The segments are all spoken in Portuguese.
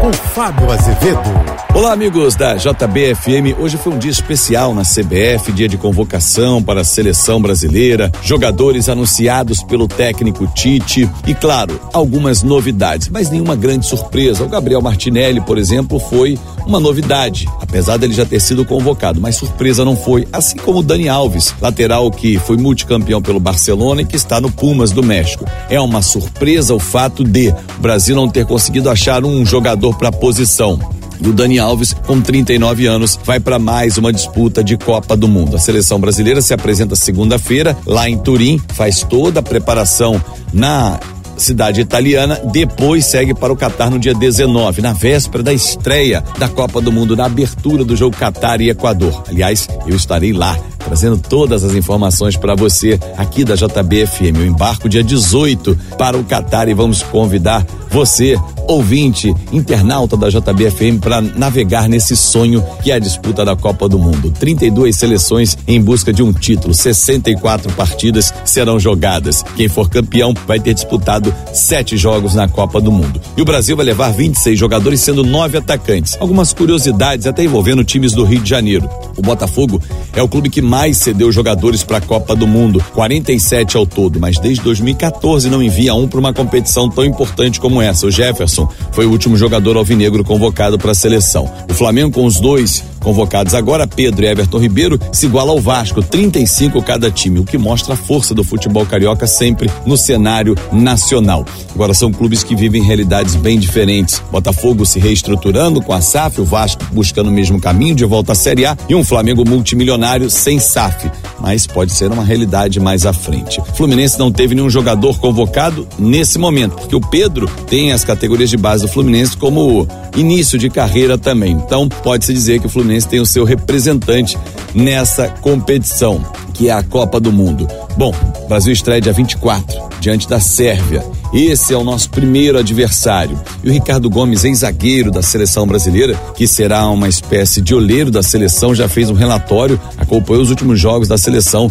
com Fábio Azevedo. Olá, amigos da JBFM. Hoje foi um dia especial na CBF, dia de convocação para a seleção brasileira, jogadores anunciados pelo técnico Tite e, claro, algumas novidades, mas nenhuma grande surpresa. O Gabriel Martinelli, por exemplo, foi uma novidade, apesar dele já ter sido convocado, mas surpresa não foi, assim como o Dani Alves, lateral que foi multicampeão pelo Barcelona e que está no Pumas do México. É uma surpresa o fato de o Brasil não ter conseguido achar um jogador para a posição. E o Dani Alves, com 39 anos, vai para mais uma disputa de Copa do Mundo. A seleção brasileira se apresenta segunda-feira lá em Turim, faz toda a preparação na cidade italiana, depois segue para o Catar no dia 19, na véspera da estreia da Copa do Mundo, na abertura do jogo Catar e Equador. Aliás, eu estarei lá trazendo todas as informações para você aqui da JBFM. Eu embarco dia 18 para o Catar e vamos convidar você, ouvinte, internauta da JBFM, para navegar nesse sonho que é a disputa da Copa do Mundo. 32 seleções em busca de um título, 64 partidas serão jogadas. Quem for campeão vai ter disputado sete jogos na Copa do Mundo. E o Brasil vai levar 26 jogadores, sendo nove atacantes. Algumas curiosidades, até envolvendo times do Rio de Janeiro. O Botafogo é o clube que mais cedeu jogadores para a Copa do Mundo, 47 ao todo, mas desde 2014 não envia um para uma competição tão importante como essa. O Jefferson foi o último jogador alvinegro convocado para a seleção. O Flamengo com os dois convocados agora, Pedro e Everton Ribeiro, se iguala ao Vasco, 35 cada time, o que mostra a força do futebol carioca sempre no cenário nacional. Agora são clubes que vivem realidades bem diferentes. Botafogo se reestruturando com a SAF, o Vasco buscando o mesmo caminho de volta à Série A e um Flamengo multimilionário sem SAF mas pode ser uma realidade mais à frente. Fluminense não teve nenhum jogador convocado nesse momento, porque o Pedro tem as categorias de base do Fluminense como início de carreira também. Então, pode-se dizer que o Fluminense tem o seu representante nessa competição, que é a Copa do Mundo. Bom, Brasil estreia dia 24, diante da Sérvia. Esse é o nosso primeiro adversário. E o Ricardo Gomes, ex-zagueiro da seleção brasileira, que será uma espécie de olheiro da seleção, já fez um relatório, acompanhou os últimos jogos da seleção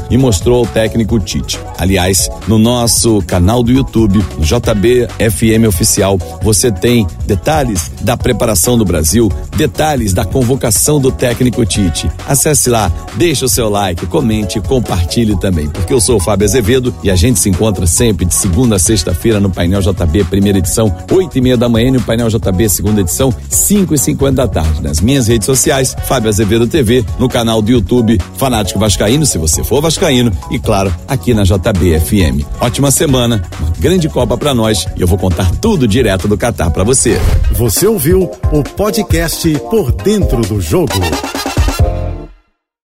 e mostrou ao técnico Tite. Aliás, no nosso canal do YouTube, no JB FM Oficial, você tem detalhes da preparação do Brasil, detalhes da convocação do técnico Tite. Acesse lá, deixe o seu like, comente, compartilhe também, porque eu sou o Fábio Azevedo e a gente se encontra sempre de segunda a sexta-feira no no Painel JB, primeira edição, oito e meia da manhã, e no Painel JB, segunda edição, cinco e cinquenta da tarde. Nas minhas redes sociais, Fábio Azevedo TV, no canal do YouTube Fanático Vascaíno, se você for Vascaíno, e claro, aqui na JB FM. Ótima semana, uma grande Copa para nós e eu vou contar tudo direto do Catar para você. Você ouviu o podcast Por Dentro do Jogo.